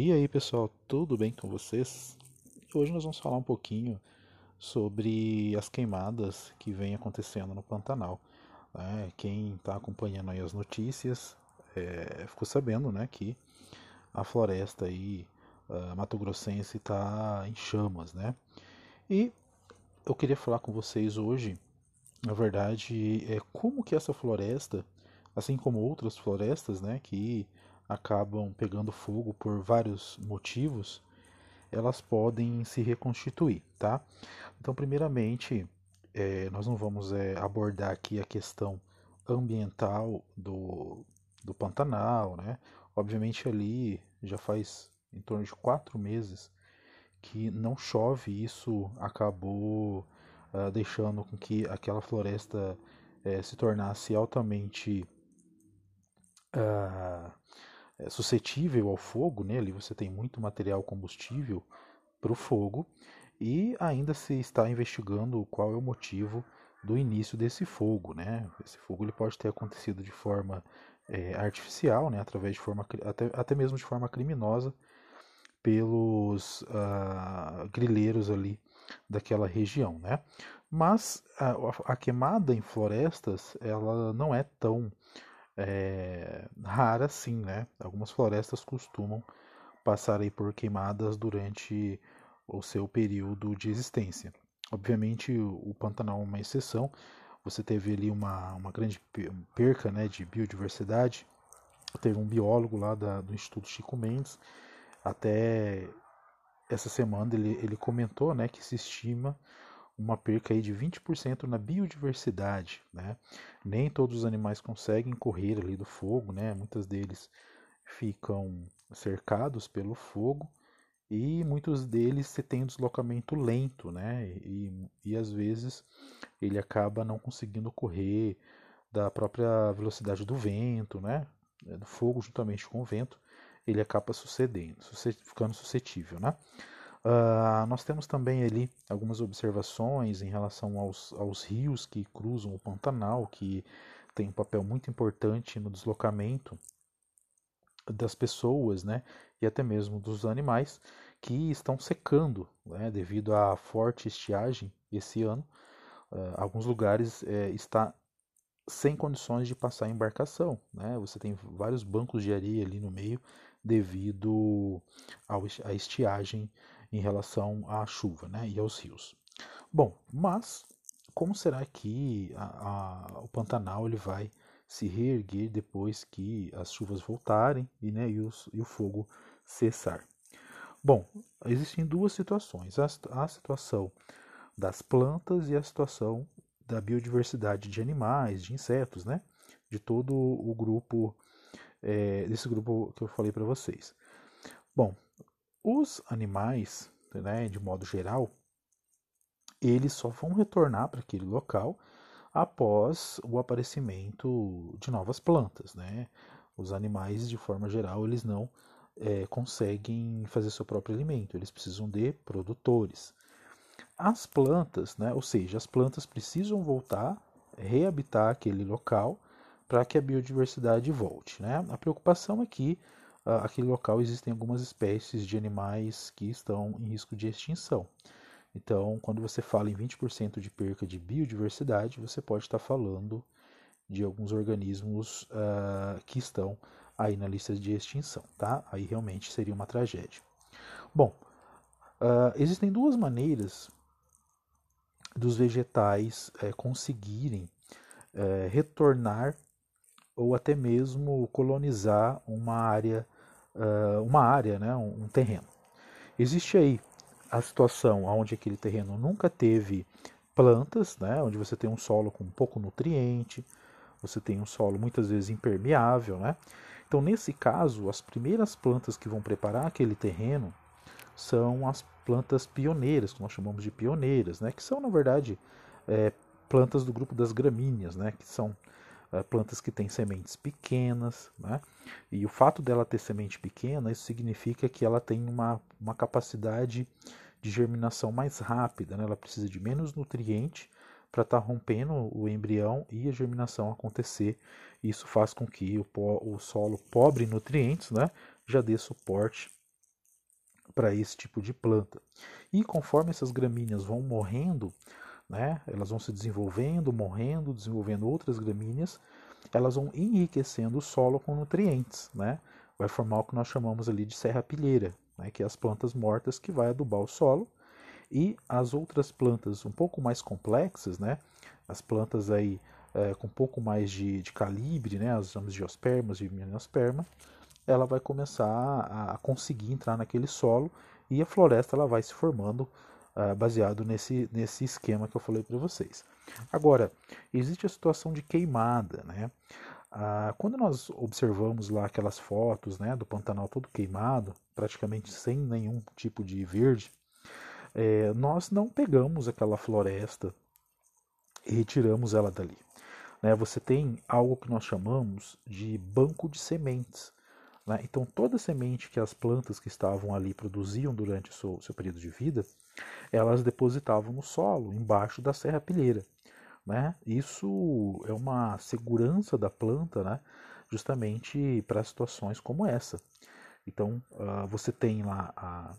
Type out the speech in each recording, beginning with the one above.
E aí pessoal, tudo bem com vocês? Hoje nós vamos falar um pouquinho sobre as queimadas que vem acontecendo no Pantanal. Né? Quem está acompanhando aí as notícias é, ficou sabendo né, que a floresta aí, a Mato Grossense está em chamas, né? E eu queria falar com vocês hoje, na verdade, é como que essa floresta, assim como outras florestas, né, que acabam pegando fogo por vários motivos, elas podem se reconstituir, tá? Então, primeiramente, é, nós não vamos é, abordar aqui a questão ambiental do, do Pantanal, né? Obviamente ali já faz em torno de quatro meses que não chove, isso acabou uh, deixando com que aquela floresta uh, se tornasse altamente uh, é suscetível ao fogo, né? ali você tem muito material combustível para o fogo, e ainda se está investigando qual é o motivo do início desse fogo. Né? Esse fogo ele pode ter acontecido de forma é, artificial, né? através de forma, até, até mesmo de forma criminosa, pelos uh, grileiros ali daquela região. Né? Mas a, a queimada em florestas ela não é tão é, rara sim, né? Algumas florestas costumam passar aí por queimadas durante o seu período de existência. Obviamente o Pantanal é uma exceção, você teve ali uma, uma grande perca né, de biodiversidade. Teve um biólogo lá da, do Instituto Chico Mendes, até essa semana ele, ele comentou né, que se estima uma perca aí de 20% na biodiversidade. Né? Nem todos os animais conseguem correr ali do fogo, né? muitos deles ficam cercados pelo fogo e muitos deles tem um deslocamento lento, né? E, e às vezes ele acaba não conseguindo correr da própria velocidade do vento, né? Do fogo juntamente com o vento, ele acaba sucedendo, ficando suscetível, né? Uh, nós temos também ali algumas observações em relação aos, aos rios que cruzam o Pantanal, que tem um papel muito importante no deslocamento das pessoas, né, e até mesmo dos animais que estão secando, né, devido à forte estiagem esse ano. Uh, alguns lugares é, está sem condições de passar embarcação, né? Você tem vários bancos de areia ali no meio devido à estiagem em relação à chuva né, e aos rios. Bom, mas como será que a, a, o Pantanal ele vai se reerguer depois que as chuvas voltarem e, né, e, e o fogo cessar? Bom, existem duas situações: a, a situação das plantas e a situação da biodiversidade de animais, de insetos, né? De todo o grupo, é, desse grupo que eu falei para vocês. Bom, os animais, né, de modo geral, eles só vão retornar para aquele local após o aparecimento de novas plantas, né? Os animais, de forma geral, eles não é, conseguem fazer seu próprio alimento, eles precisam de produtores. As plantas, né, ou seja, as plantas precisam voltar, reabitar aquele local para que a biodiversidade volte. Né? A preocupação é aquele local existem algumas espécies de animais que estão em risco de extinção. Então, quando você fala em 20% de perca de biodiversidade, você pode estar falando de alguns organismos uh, que estão aí na lista de extinção, tá? Aí realmente seria uma tragédia. Bom, uh, existem duas maneiras dos vegetais uh, conseguirem uh, retornar ou até mesmo colonizar uma área uh, uma área, né, um, um terreno. Existe aí a situação onde aquele terreno nunca teve plantas, né, onde você tem um solo com pouco nutriente, você tem um solo muitas vezes impermeável, né? Então, nesse caso, as primeiras plantas que vão preparar aquele terreno são as plantas pioneiras, que nós chamamos de pioneiras, né? Que são, na verdade, é, plantas do grupo das gramíneas, né? Que são plantas que têm sementes pequenas, né? E o fato dela ter semente pequena, isso significa que ela tem uma, uma capacidade de germinação mais rápida, né? Ela precisa de menos nutriente para estar tá rompendo o embrião e a germinação acontecer. Isso faz com que o, o solo pobre em nutrientes, né? Já dê suporte para esse tipo de planta. E conforme essas gramíneas vão morrendo, né, elas vão se desenvolvendo, morrendo, desenvolvendo outras gramíneas, elas vão enriquecendo o solo com nutrientes, né? Vai formar o que nós chamamos ali de serrapilheira, né, que é as plantas mortas que vai adubar o solo. E as outras plantas um pouco mais complexas, né, as plantas aí é, com um pouco mais de, de calibre, né, as chamamos de ospermas e gimnosperma, ela vai começar a, a, conseguir entrar naquele solo e a floresta ela vai se formando uh, baseado nesse, nesse esquema que eu falei para vocês. Agora, existe a situação de queimada, né? Ah, quando nós observamos lá aquelas fotos né, do Pantanal todo queimado, praticamente sem nenhum tipo de verde, é, nós não pegamos aquela floresta e retiramos ela dali. Né? Você tem algo que nós chamamos de banco de sementes. Né? Então, toda semente que as plantas que estavam ali produziam durante o seu, seu período de vida, elas depositavam no solo, embaixo da serrapilheira. Né? Isso é uma segurança da planta, né? justamente para situações como essa. Então, uh, você tem lá a,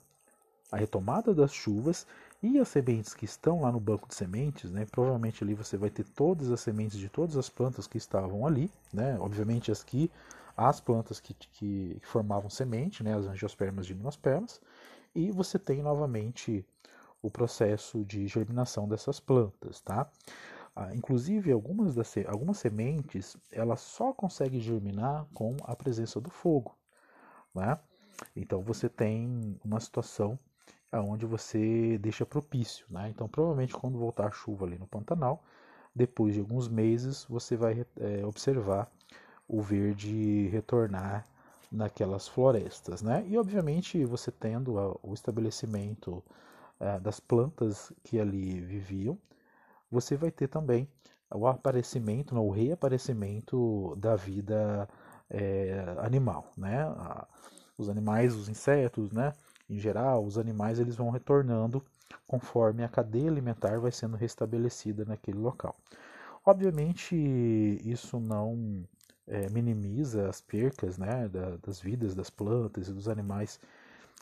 a, retomada das chuvas e as sementes que estão lá no banco de sementes, né? provavelmente ali você vai ter todas as sementes de todas as plantas que estavam ali, né? obviamente as que as plantas que, que, formavam semente, né? as angiospermas e gimnospermas, e você tem novamente o processo de germinação dessas plantas, tá? Ah, inclusive, algumas, das, algumas sementes elas só conseguem germinar com a presença do fogo. Né? Então, você tem uma situação onde você deixa propício. Né? Então, provavelmente, quando voltar a chuva ali no Pantanal, depois de alguns meses, você vai é, observar o verde retornar naquelas florestas. Né? E, obviamente, você tendo o estabelecimento é, das plantas que ali viviam, você vai ter também o aparecimento, o reaparecimento da vida é, animal, né? Os animais, os insetos, né? Em geral, os animais eles vão retornando conforme a cadeia alimentar vai sendo restabelecida naquele local. Obviamente, isso não é, minimiza as percas né, da, das vidas das plantas e dos animais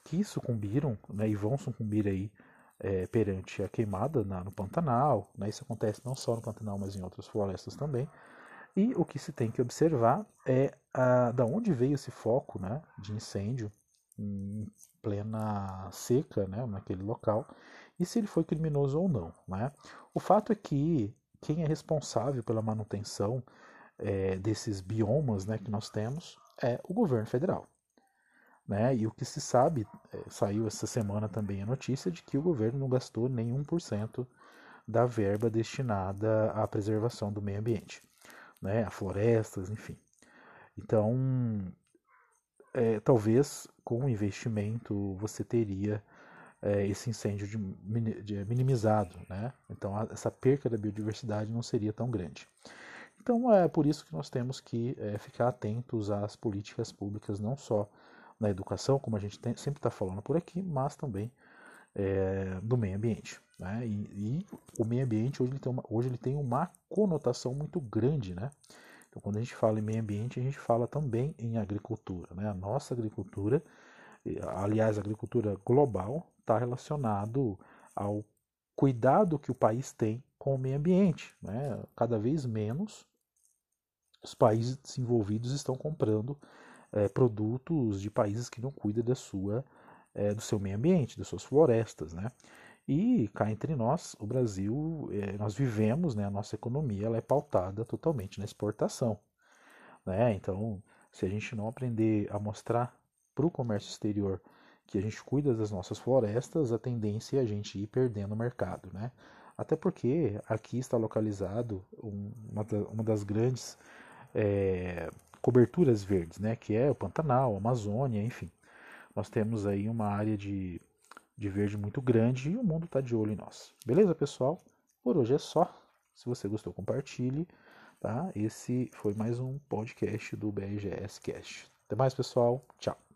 que sucumbiram né, e vão sucumbir aí é, perante a queimada na, no Pantanal. Né? Isso acontece não só no Pantanal, mas em outras florestas também. E o que se tem que observar é a, da onde veio esse foco né, de incêndio em plena seca né, naquele local e se ele foi criminoso ou não. Né? O fato é que quem é responsável pela manutenção é, desses biomas né, que nós temos é o governo federal. Né? E o que se sabe, é, saiu essa semana também a notícia de que o governo não gastou nenhum por cento da verba destinada à preservação do meio ambiente, né? a florestas, enfim. Então, é, talvez com o investimento você teria é, esse incêndio de, de, minimizado, né? Então, a, essa perca da biodiversidade não seria tão grande. Então, é por isso que nós temos que é, ficar atentos às políticas públicas, não só na educação, como a gente tem, sempre está falando por aqui, mas também é, do meio ambiente. Né? E, e, o meio ambiente hoje ele, tem uma, hoje ele tem uma conotação muito grande. Né? Então, quando a gente fala em meio ambiente, a gente fala também em agricultura. Né? A nossa agricultura, aliás, a agricultura global, está relacionado ao cuidado que o país tem com o meio ambiente. Né? Cada vez menos os países desenvolvidos estão comprando é, produtos de países que não cuidam da sua, é, do seu meio ambiente, das suas florestas, né? E cá entre nós, o Brasil, é, nós vivemos, né, a nossa economia ela é pautada totalmente na exportação. Né? Então, se a gente não aprender a mostrar para o comércio exterior que a gente cuida das nossas florestas, a tendência é a gente ir perdendo o mercado. Né? Até porque aqui está localizado uma, uma das grandes é, coberturas verdes, né, que é o Pantanal, a Amazônia, enfim. Nós temos aí uma área de, de verde muito grande e o mundo está de olho em nós. Beleza, pessoal? Por hoje é só. Se você gostou, compartilhe. Tá? Esse foi mais um podcast do BRGS Cast. Até mais, pessoal. Tchau.